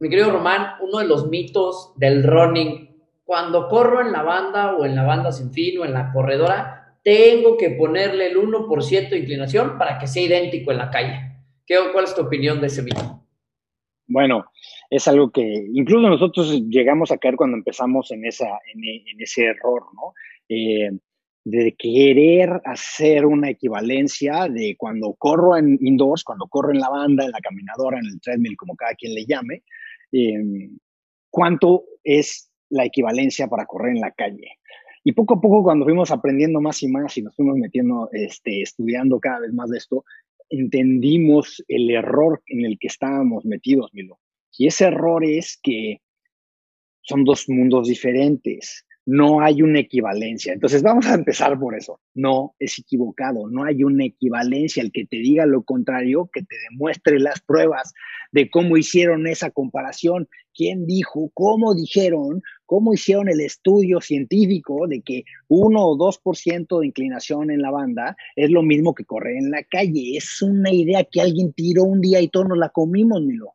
mi querido Román, uno de los mitos del running, cuando corro en la banda o en la banda sin fin o en la corredora, tengo que ponerle el 1% de inclinación para que sea idéntico en la calle. ¿Qué, ¿Cuál es tu opinión de ese mito? Bueno, es algo que incluso nosotros llegamos a caer cuando empezamos en, esa, en, ese error, ¿no? Eh, de querer hacer una equivalencia de cuando corro en indoors, cuando corro en la banda, en la caminadora, en el treadmill, como cada quien le llame, em, cuánto es la equivalencia para correr en la calle. Y poco a poco, cuando fuimos aprendiendo más y más y nos fuimos metiendo, este, estudiando cada vez más de esto, entendimos el error en el que estábamos metidos, Milo. Y ese error es que son dos mundos diferentes no hay una equivalencia. Entonces vamos a empezar por eso. No es equivocado, no hay una equivalencia. El que te diga lo contrario, que te demuestre las pruebas de cómo hicieron esa comparación, quién dijo, cómo dijeron, cómo hicieron el estudio científico de que 1 o 2% de inclinación en la banda es lo mismo que correr en la calle. Es una idea que alguien tiró un día y todos nos la comimos, Milo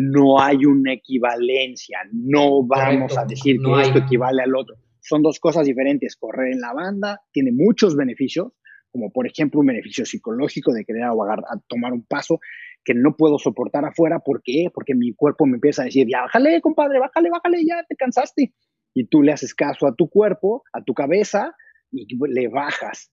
no hay una equivalencia, no vamos a decir que esto equivale al otro son dos cosas diferentes. Correr en la banda tiene muchos beneficios, como por ejemplo un beneficio psicológico de querer ahogar, a tomar un paso que no puedo soportar afuera. ¿Por qué? Porque mi cuerpo me empieza a decir, ya, bájale, compadre, bájale, bájale, ya te cansaste. Y tú le haces caso a tu cuerpo, a tu cabeza, y le bajas.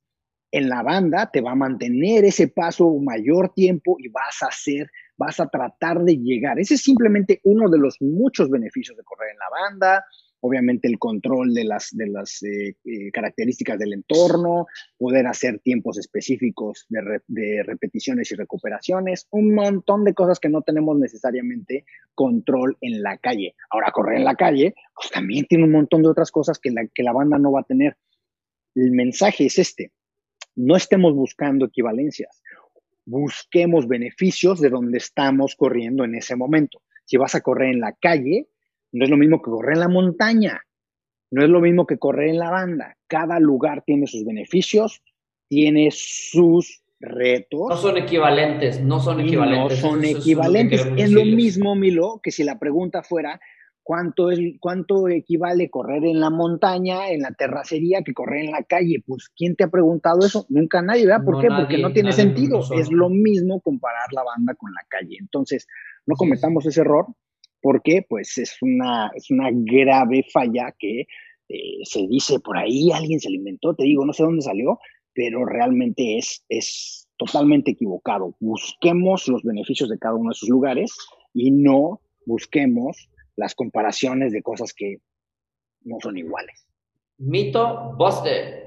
En la banda te va a mantener ese paso mayor tiempo y vas a hacer, vas a tratar de llegar. Ese es simplemente uno de los muchos beneficios de correr en la banda obviamente el control de las, de las eh, eh, características del entorno, poder hacer tiempos específicos de, repeticiones y recuperaciones, un montón de cosas que no tenemos necesariamente control en la calle. Ahora, correr en la calle, pues también tiene un montón de otras cosas que la, que la banda no va a tener. El mensaje es este, no estemos buscando equivalencias, busquemos beneficios de donde estamos corriendo en ese momento. Si vas a correr en la calle, no es lo mismo que correr en la montaña, no es lo mismo que correr en la banda. Cada lugar tiene sus beneficios, tiene sus retos. No son equivalentes, no son equivalentes. No son equivalentes. Es, lo, mismo, Milo, que si la pregunta fuera, ¿cuánto, es, ¿cuánto equivale correr en la montaña, en la terracería, que correr en la calle? Pues, ¿quién te ha preguntado eso? Nunca nadie, ¿verdad? ¿Por qué? Porque no tiene sentido. Es lo mismo comparar la banda con la calle. Entonces, no cometamos ese error porque pues es una, es una grave falla que eh, se dice por ahí, alguien se lo inventó, te digo, no sé dónde salió, pero realmente es, es totalmente equivocado. Busquemos los beneficios de cada uno de esos lugares y no busquemos las comparaciones de cosas que no son iguales. Mito Buster.